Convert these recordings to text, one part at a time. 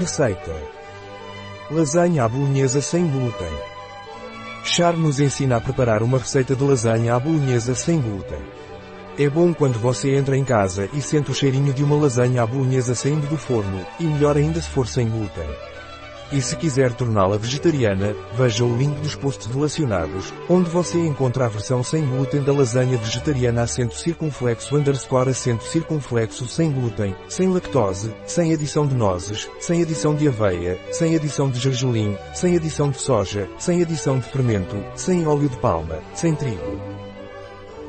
Receita. Lasanha à bolonhesa sem glúten. Char nos ensina a preparar uma receita de lasanha à bolonhesa sem glúten. É bom quando você entra em casa e sente o cheirinho de uma lasanha à bolonhesa saindo do forno, e melhor ainda se for sem glúten. E se quiser torná-la vegetariana, veja o link dos posts relacionados, onde você encontra a versão sem glúten da lasanha vegetariana acento circunflexo underscore acento circunflexo sem glúten, sem lactose, sem adição de nozes, sem adição de aveia, sem adição de gergelim, sem adição de soja, sem adição de fermento, sem óleo de palma, sem trigo.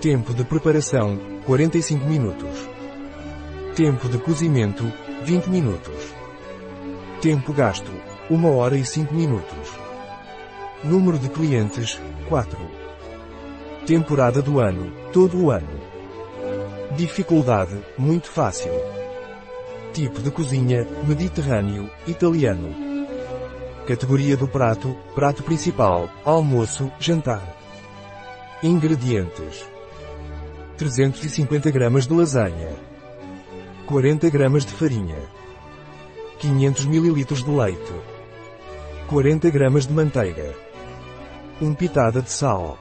Tempo de preparação, 45 minutos. Tempo de cozimento, 20 minutos. Tempo gasto, 1 hora e 5 minutos. Número de clientes, 4. Temporada do ano, todo o ano. Dificuldade, muito fácil. Tipo de cozinha, mediterrâneo, italiano. Categoria do prato, prato principal, almoço, jantar. Ingredientes. 350 gramas de lasanha. 40 gramas de farinha. 500 ml de leite. 40 gramas de manteiga. 1 pitada de sal.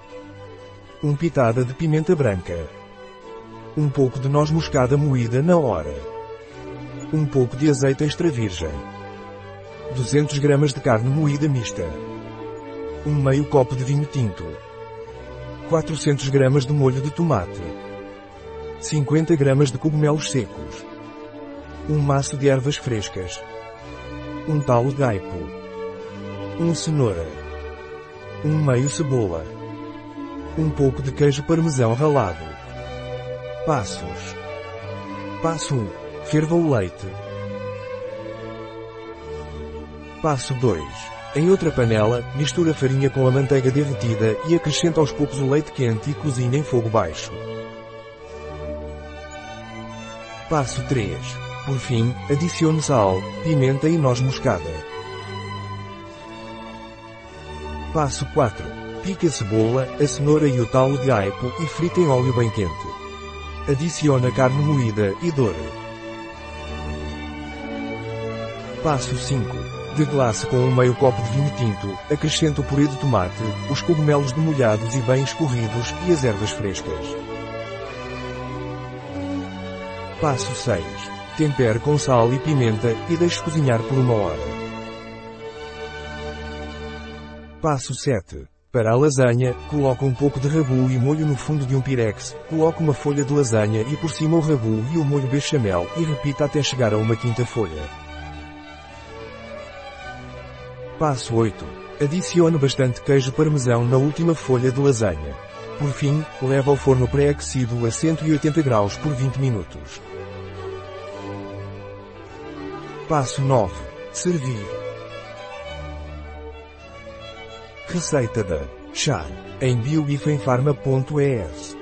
1 pitada de pimenta branca. Um pouco de noz moscada moída na hora. Um pouco de azeite extra virgem. 200 gramas de carne moída mista. Um meio copo de vinho tinto. 400 gramas de molho de tomate. 50 gramas de cogumelos secos. Um maço de ervas frescas. Um talo de aipo. Um cenoura. Um meio cebola. Um pouco de queijo parmesão ralado. Passos. Passo 1. Ferva o leite. Passo 2. Em outra panela, mistura a farinha com a manteiga derretida e acrescenta aos poucos o leite quente e cozinha em fogo baixo. Passo 3. Por fim, adicione sal, pimenta e noz moscada. Passo 4. Pique a cebola, a cenoura e o talo de aipo e frite em óleo bem quente. Adicione a carne moída e doure. Passo 5. Deglace com um meio copo de vinho tinto, acrescente o purê de tomate, os cogumelos demolhados e bem escorridos e as ervas frescas. Passo 6. Tempere com sal e pimenta e deixe cozinhar por uma hora. Passo 7. Para a lasanha, coloque um pouco de ragu e molho no fundo de um pirex, coloque uma folha de lasanha e por cima o ragu e o molho bechamel e repita até chegar a uma quinta folha. Passo 8. Adicione bastante queijo parmesão na última folha de lasanha. Por fim, leve ao forno pré-aquecido a 180 graus por 20 minutos. Passo 9. Servir. Receita da Char em bioifenfarma.es